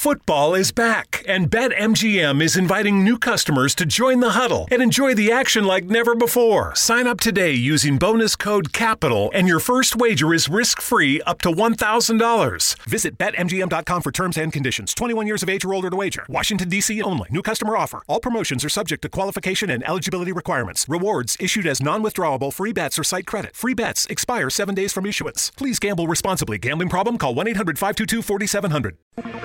Football is back, and BetMGM is inviting new customers to join the huddle and enjoy the action like never before. Sign up today using bonus code CAPITAL, and your first wager is risk free up to $1,000. Visit BetMGM.com for terms and conditions. 21 years of age or older to wager. Washington, D.C. only. New customer offer. All promotions are subject to qualification and eligibility requirements. Rewards issued as non withdrawable free bets or site credit. Free bets expire seven days from issuance. Please gamble responsibly. Gambling problem? Call 1 800 522 4700.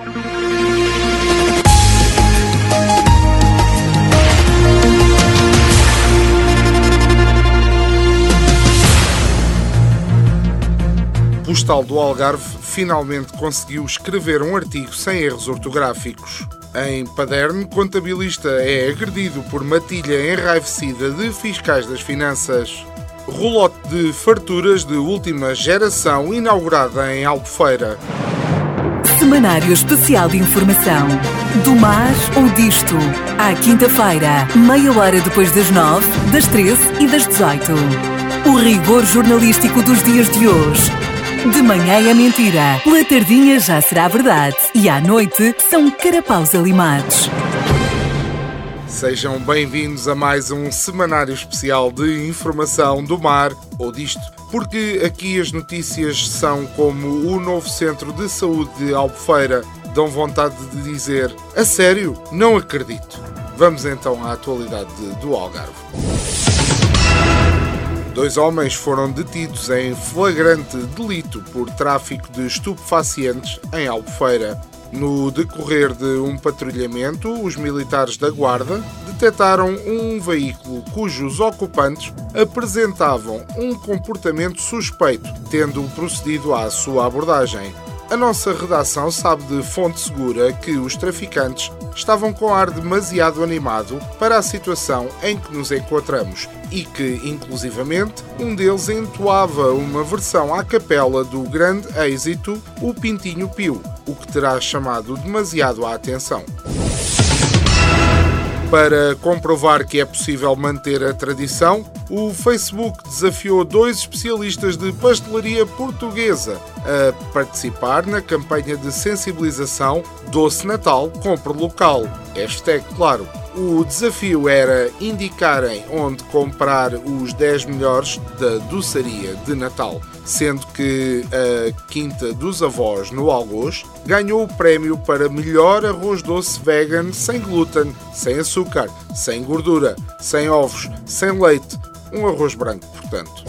Postal do Algarve finalmente conseguiu escrever um artigo sem erros ortográficos. Em Paderno, contabilista é agredido por matilha enraivecida de fiscais das finanças. Rolote de farturas de última geração inaugurada em Albufeira. Semanário Especial de Informação. Do mar ou disto. À quinta-feira, meia hora depois das nove, das treze e das dezoito. O rigor jornalístico dos dias de hoje. De manhã é mentira, pela tardinha já será verdade e à noite são carapaus alimados. Sejam bem-vindos a mais um semanário especial de informação do mar ou disto, porque aqui as notícias são como o novo centro de saúde de Albufeira, dão vontade de dizer: a sério? Não acredito. Vamos então à atualidade do Algarve. Dois homens foram detidos em flagrante delito por tráfico de estupefacientes em Albufeira. No decorrer de um patrulhamento, os militares da Guarda detectaram um veículo cujos ocupantes apresentavam um comportamento suspeito, tendo procedido à sua abordagem. A nossa redação sabe de fonte segura que os traficantes estavam com ar demasiado animado para a situação em que nos encontramos e que, inclusivamente, um deles entoava uma versão à capela do grande êxito O Pintinho Pio, o que terá chamado demasiado a atenção. Para comprovar que é possível manter a tradição, o Facebook desafiou dois especialistas de pastelaria portuguesa a participar na campanha de sensibilização Doce Natal Compre Local. Hashtag, claro. O desafio era indicarem onde comprar os 10 melhores da doçaria de Natal, sendo que a Quinta dos Avós, no Algoz, ganhou o prémio para melhor arroz doce vegan sem glúten, sem açúcar, sem gordura, sem ovos, sem leite. Um arroz branco, portanto.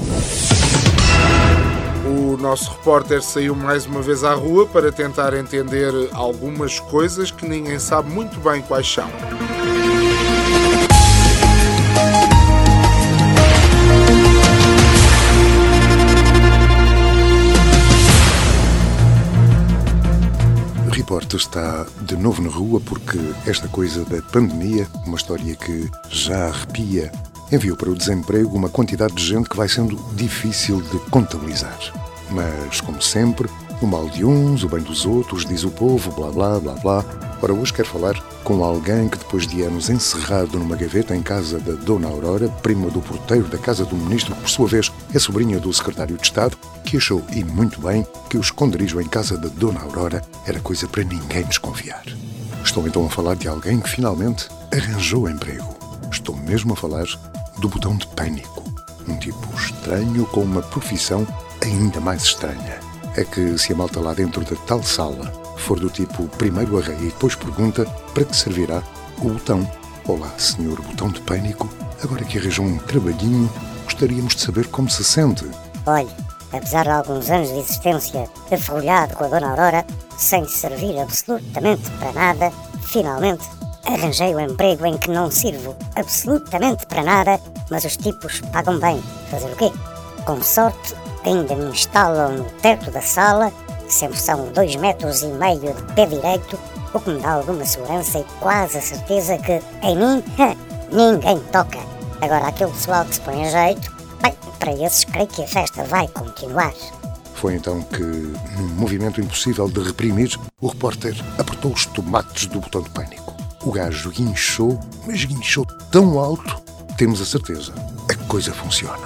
O nosso repórter saiu mais uma vez à rua para tentar entender algumas coisas que ninguém sabe muito bem quais são. Repórter está de novo na rua porque esta coisa da pandemia, uma história que já arrepia, enviou para o desemprego uma quantidade de gente que vai sendo difícil de contabilizar. Mas, como sempre, o mal de uns, o bem dos outros, diz o povo, blá blá blá blá. Ora, hoje quero falar com alguém que, depois de anos encerrado numa gaveta em casa da Dona Aurora, prima do porteiro da casa do ministro, que por sua vez é sobrinha do secretário de Estado, que achou, e muito bem, que o esconderijo em casa da Dona Aurora era coisa para ninguém desconfiar. Estou então a falar de alguém que finalmente arranjou emprego. Estou mesmo a falar do botão de pânico. Um tipo estranho com uma profissão ainda mais estranha. É que se a malta lá dentro da tal sala for do tipo primeiro arreia e depois pergunta para que servirá o botão. Olá, senhor botão de pânico. Agora que arranjou um trabalhinho, gostaríamos de saber como se sente. Olhe, apesar de alguns anos de existência afolhado com a Dona Aurora, sem servir absolutamente para nada, finalmente arranjei o um emprego em que não sirvo absolutamente para nada, mas os tipos pagam bem. Fazer o quê? Com sorte, ainda me instalam no teto da sala, sempre são dois metros e meio de pé direito, o que me dá alguma segurança e quase a certeza que em mim ninguém toca. Agora, aquele pessoal que se põe a jeito, bem, para esses creio que a festa vai continuar. Foi então que, num movimento impossível de reprimir, o repórter apertou os tomates do botão de pânico. O gajo guinchou, mas guinchou tão alto, temos a certeza, a coisa funciona.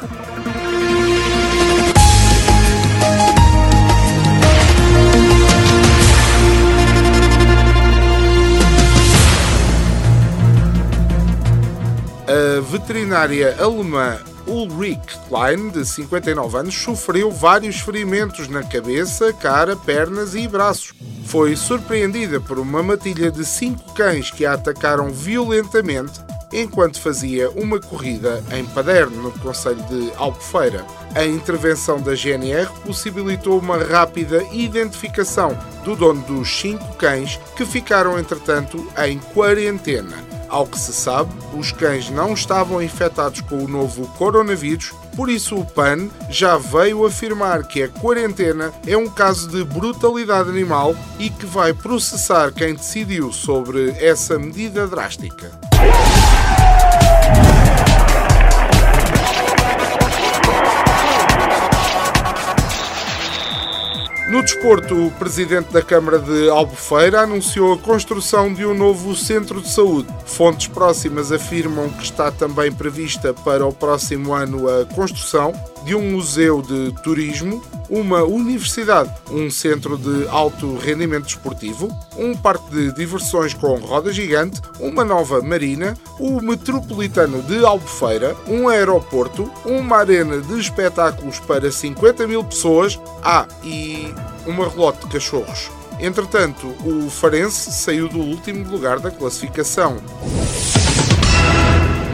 A veterinária alemã Ulrich Klein, de 59 anos, sofreu vários ferimentos na cabeça, cara, pernas e braços. Foi surpreendida por uma matilha de cinco cães que a atacaram violentamente enquanto fazia uma corrida em Paderno, no Conselho de Albufeira. A intervenção da GNR possibilitou uma rápida identificação do dono dos cinco cães que ficaram, entretanto, em quarentena. Ao que se sabe, os cães não estavam infectados com o novo coronavírus, por isso o PAN já veio afirmar que a quarentena é um caso de brutalidade animal e que vai processar quem decidiu sobre essa medida drástica. No desporto, o presidente da Câmara de Albufeira anunciou a construção de um novo centro de saúde. Fontes próximas afirmam que está também prevista para o próximo ano a construção de um museu de turismo, uma universidade, um centro de alto rendimento esportivo, um parque de diversões com roda gigante, uma nova marina, o metropolitano de Albufeira, um aeroporto, uma arena de espetáculos para 50 mil pessoas, ah, e uma relote de cachorros. Entretanto, o Farense saiu do último lugar da classificação.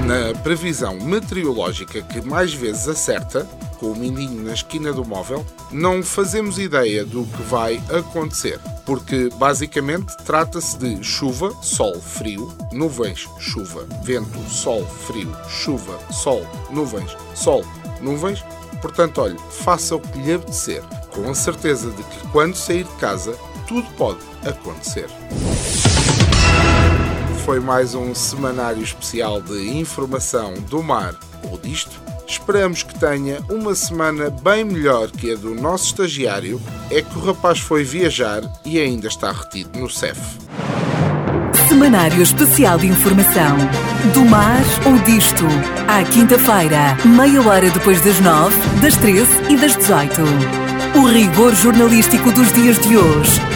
Na previsão meteorológica que mais vezes acerta, com o mindinho na esquina do móvel, não fazemos ideia do que vai acontecer, porque basicamente trata-se de chuva, sol, frio, nuvens, chuva, vento, sol, frio, chuva, sol, nuvens, sol, nuvens. Portanto, olhe, faça o que lhe apetecer, com a certeza de que quando sair de casa, tudo pode acontecer foi mais um semanário especial de informação do mar ou disto. Esperamos que tenha uma semana bem melhor que a do nosso estagiário. É que o rapaz foi viajar e ainda está retido no CEF. Semanário Especial de Informação. Do mar ou disto. À quinta-feira, meia hora depois das nove, das treze e das dezoito. O rigor jornalístico dos dias de hoje